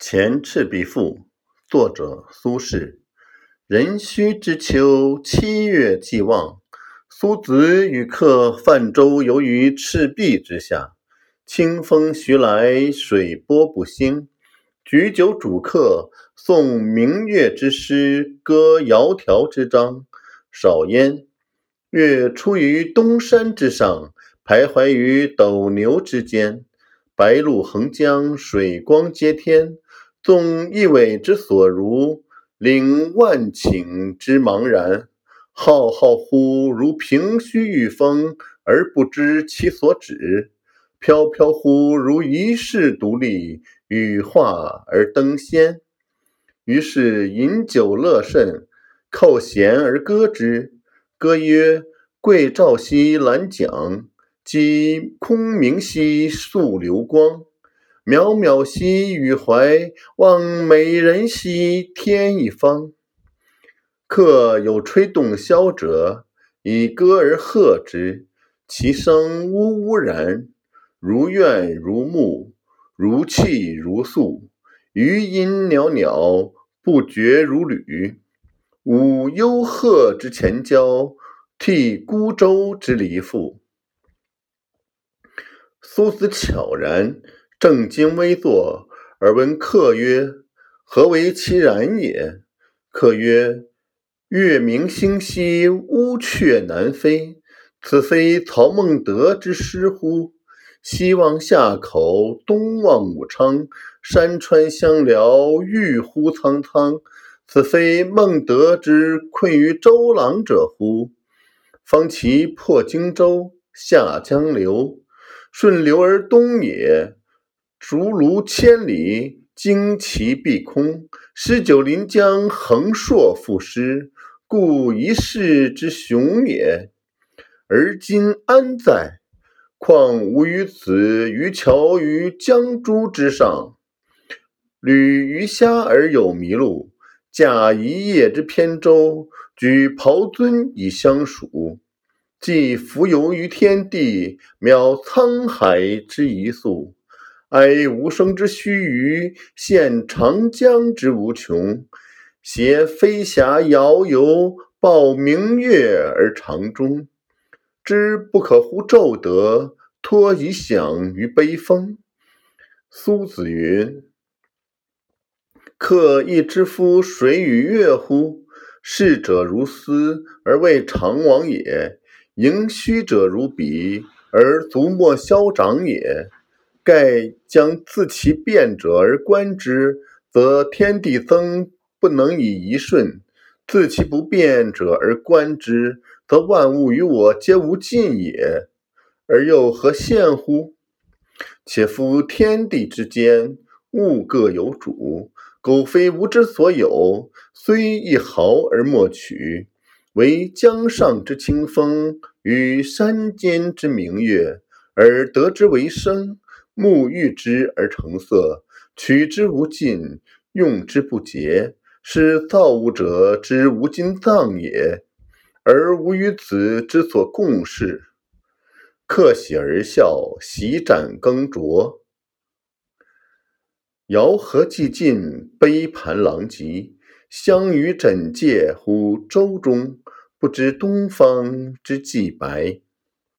《前赤壁赋》作者苏轼。壬戌之秋，七月既望，苏子与客泛舟游于赤壁之下。清风徐来，水波不兴。举酒属客，诵明月之诗，歌窈窕之章。少焉，月出于东山之上，徘徊于斗牛之间。白露横江，水光接天。纵一苇之所如，领万顷之茫然。浩浩乎如凭虚御风，而不知其所止；飘飘乎如遗世独立，羽化而登仙。于是饮酒乐甚，扣舷而歌之。歌曰：“桂棹兮兰桨，击空明兮溯流光。”渺渺兮予怀，望美人兮天一方。客有吹洞箫者，以歌而和之。其声呜呜然，如怨如慕，如泣如诉。余音袅袅，不绝如缕。舞幽壑之潜蛟，涕孤舟之离妇。苏子悄然。正襟危坐，而问客曰：“何为其然也？”客曰：“月明星稀，乌鹊南飞。此非曹孟德之诗乎？西望夏口，东望武昌，山川相辽，郁乎苍苍。此非孟德之困于周郎者乎？方其破荆州，下江流，顺流而东也。”竹庐千里，旌旗蔽空，诗酒临江，横槊赋诗，故一世之雄也。而今安在？况吾与子渔樵于江渚之上，侣鱼虾而友麋鹿，驾一叶之扁舟，举匏樽以相属，寄蜉蝣于天地，渺沧海之一粟。哀吾生之须臾，羡长江之无穷。挟飞霞遥游，抱明月而长终。知不可乎骤得，托遗响于悲风。苏子云：“客亦知夫水与月乎？逝者如斯，而未尝往也；盈虚者如彼，而足莫消长也。”盖将自其变者而观之，则天地增不能以一瞬；自其不变者而观之，则万物与我皆无尽也。而又何羡乎？且夫天地之间，物各有主，苟非吾之所有，虽一毫而莫取。惟江上之清风，与山间之明月，而得之为声。沐浴之而成色，取之无尽，用之不竭，是造物者之无尽藏也。而吾与子之所共适，客喜而笑，洗盏更酌。肴核既尽，杯盘狼藉，相与枕藉乎舟中，不知东方之既白。